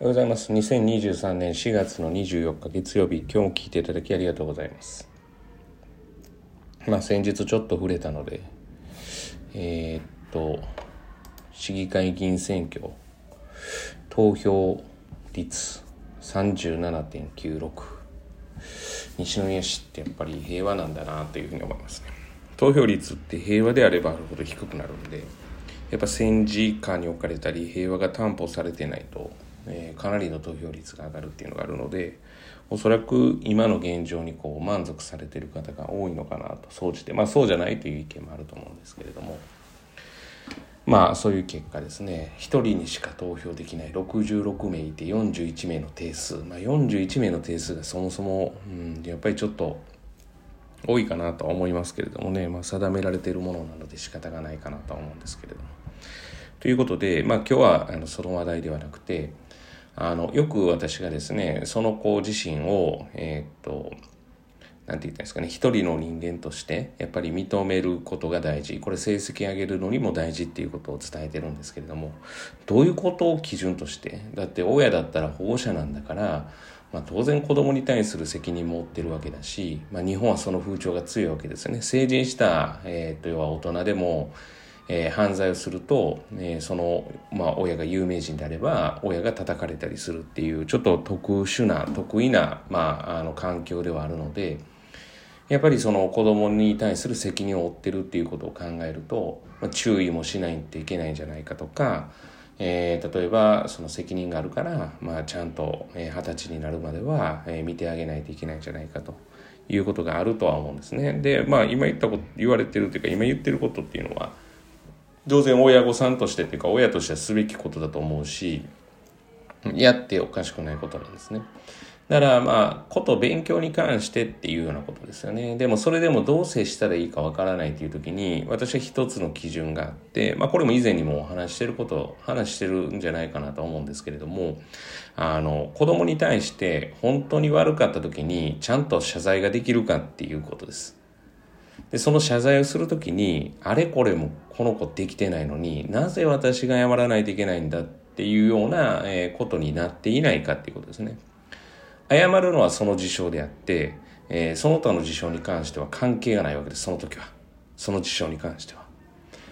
おはようございます。2023年4月の24日月曜日、今日も聞いていただきありがとうございます。まあ先日ちょっと触れたので、えー、っと、市議会議員選挙、投票率37.96。西宮市ってやっぱり平和なんだなというふうに思いますね。投票率って平和であればあるほど低くなるんで、やっぱ戦時下に置かれたり平和が担保されてないとえー、かなりの投票率が上がるっていうのがあるのでおそらく今の現状にこう満足されてる方が多いのかなと総じてまあそうじゃないという意見もあると思うんですけれども。まあそういう結果ですね。1人にしか投票できない66名いて41名の定数、まあ、41名の定数がそもそも、うん、やっぱりちょっと多いかなとは思いますけれどもね、まあ、定められているものなので仕方がないかなとは思うんですけれども。ということで、まあ、今日はあのその話題ではなくてあの、よく私がですね、その子自身を、えー、っと、なんて言ったんですかね、一人の人間として、やっぱり認めることが大事。これ成績上げるのにも大事っていうことを伝えてるんですけれども、どういうことを基準として、だって親だったら保護者なんだから、まあ、当然子供に対する責任も負ってるわけだし、まあ、日本はその風潮が強いわけですよね。成人した、えー、と、要は大人でも、えー、犯罪をすると、えー、その、まあ、親が有名人であれば親が叩かれたりするっていうちょっと特殊な得意な、まあ、あの環境ではあるのでやっぱりその子供に対する責任を負ってるっていうことを考えると、まあ、注意もしないといけないんじゃないかとか、えー、例えばその責任があるから、まあ、ちゃんと二十、歳になるまでは、え、見てあげないといけないんじゃないかと。いうことがあるとは思うんですね。で、まあ今言ったこと、言われてるというか今言ってることっていうのは、当然親御さんとしてっていうか親としてはすべきことだと思うしやっておかしくないことなんですね。だからまあ、こと勉強に関してっていうようなことですよね。でもそれでもどう接したらいいかわからないっていう時に、私は一つの基準があって、まあこれも以前にもお話してること、話してるんじゃないかなと思うんですけれども、あの、子供に対して本当に悪かった時にちゃんと謝罪ができるかっていうことです。で、その謝罪をするときに、あれこれもこの子できてないのになぜ私が謝らないといけないんだっていうような、ことになっていないかっていうことですね。謝るのはその事象であって、えー、その他の事象に関しては関係がないわけです、その時は。その事象に関しては。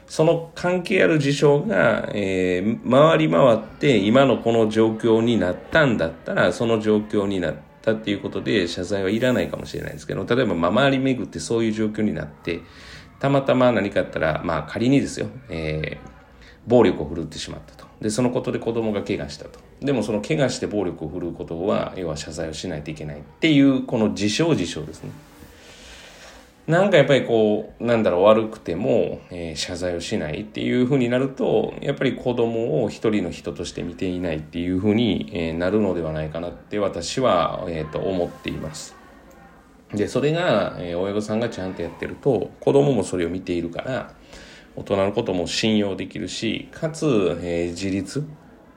その関係ある事象が、えー、回り回って今のこの状況になったんだったら、その状況になって、たっていうことで謝罪はいらないかもしれないですけど、例えば、ま、周り巡ってそういう状況になって、たまたま何かあったら、まあ、仮にですよ、えー、暴力を振るってしまったと。で、そのことで子供が怪我したと。でもその怪我して暴力を振るうことは、要は謝罪をしないといけないっていう、この自称自称ですね。なんかやっぱりこう、なんだろう、悪くても、えー、謝罪をしないっていうふうになると、やっぱり子供を一人の人として見ていないっていうふうに、えー、なるのではないかなって私は、えー、と思っています。で、それが、えー、親御さんがちゃんとやってると、子供もそれを見ているから、大人のことも信用できるし、かつ、えー、自立。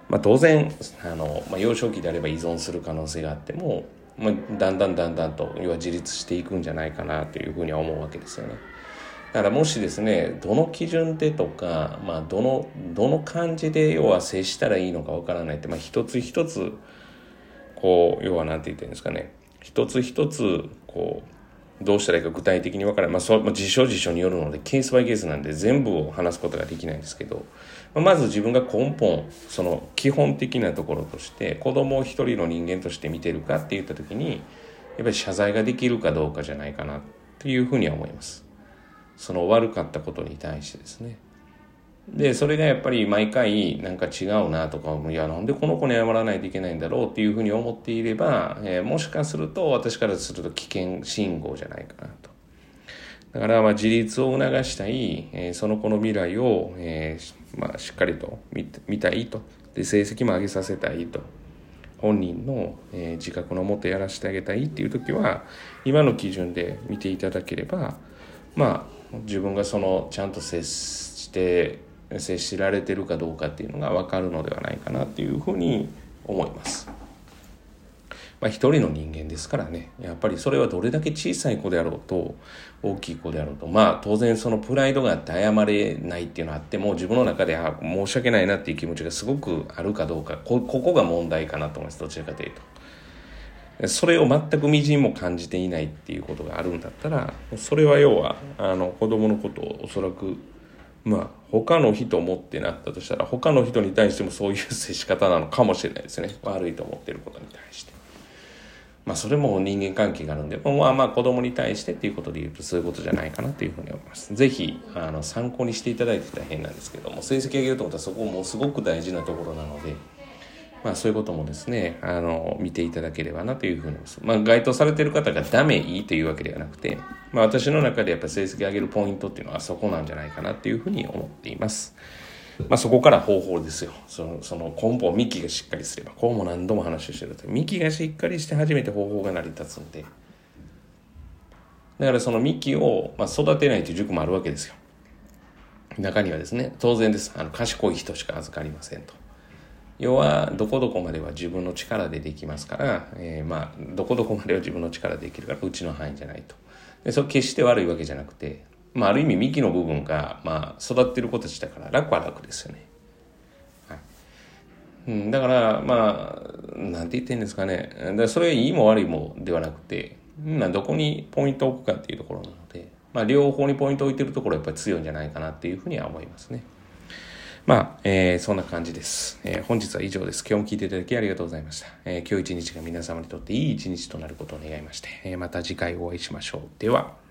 まあ当然、あの、まあ幼少期であれば依存する可能性があっても、まあ、だんだんだんだんと要は自立していくんじゃないかなというふうには思うわけですよね。だからもしですね、どの基準でとか、まあ、どの、どの感じで要は接したらいいのかわからないって、まあ、一つ一つ、こう、要は何て言ってるんですかね、一つ一つ、こう、どうしたらいいか具体的に分からない。まあ、そ、まあ、事象事象によるので、ケースバイケースなんで全部を話すことができないんですけど、まあ、まず自分が根本、その基本的なところとして、子供を一人の人間として見てるかって言った時に、やっぱり謝罪ができるかどうかじゃないかなっていうふうには思います。その悪かったことに対してですね。で、それがやっぱり毎回なんか違うなとか、いや、なんでこの子に謝らないといけないんだろうっていうふうに思っていれば、えー、もしかすると私からすると危険信号じゃないかなと。だからまあ自立を促したい、えー、その子の未来を、えー、まあ、しっかりと見見たいと。で、成績も上げさせたいと。本人の、え、自覚のもとやらせてあげたいっていう時は、今の基準で見ていただければ、まあ、自分がそのちゃんと接して接しられてるかどうかっていうのが分かるのではないかなっていうふうに思います。まあ、一人の人間ですからねやっぱりそれはどれだけ小さい子であろうと大きい子であろうとまあ当然そのプライドがあって謝れないっていうのはあっても自分の中であ申し訳ないなっていう気持ちがすごくあるかどうかここが問題かなと思いますどちらかというと。それを全くみじんも感じていないっていうことがあるんだったらそれは要はあの子供のことをおそらくまあ他の人もってなったとしたら他の人に対してもそういう接し方なのかもしれないですね悪いと思ってることに対して。まあそれも人間関係があるんで、まあまあ子供に対してっていうことで言うとそういうことじゃないかなというふうに思います。是非、あの、参考にしていただいて大変なんですけども、成績上げようと思ったらそこもすごく大事なところなので、まあそういうこともですね、あの、見ていただければなというふうに思います。まあ該当されてる方がダメいいというわけではなくて、まあ私の中でやっぱ成績上げるポイントっていうのはそこなんじゃないかなっていうふうに思っています。まあ、そこから方法ですよ。その、その根本、幹がしっかりすれば、こうも何度も話してると、幹がしっかりして初めて方法が成り立つんで、だからその幹を、まあ、育てないという塾もあるわけですよ。中にはですね、当然です。あの、賢い人しか預かりませんと。要は、どこどこまでは自分の力でできますから、えー、まあ、どこどこまでは自分の力でできるから、うちの範囲じゃないと。で、それ決して悪いわけじゃなくて、まあ、ある意味幹の部分が、まあ、育ってる子たちだから楽は楽ですよね。はいうん、だからまあなんて言ってんですかねだそれいいも悪いもではなくて、まあ、どこにポイントを置くかっていうところなので、まあ、両方にポイントを置いてるところはやっぱり強いんじゃないかなっていうふうには思いますね。まあ、えー、そんな感じです、えー、本日は以上です。今日も聞いていただきありがとうございました。えー、今日一日が皆様にとっていい一日となることを願いまして、えー、また次回お会いしましょう。では。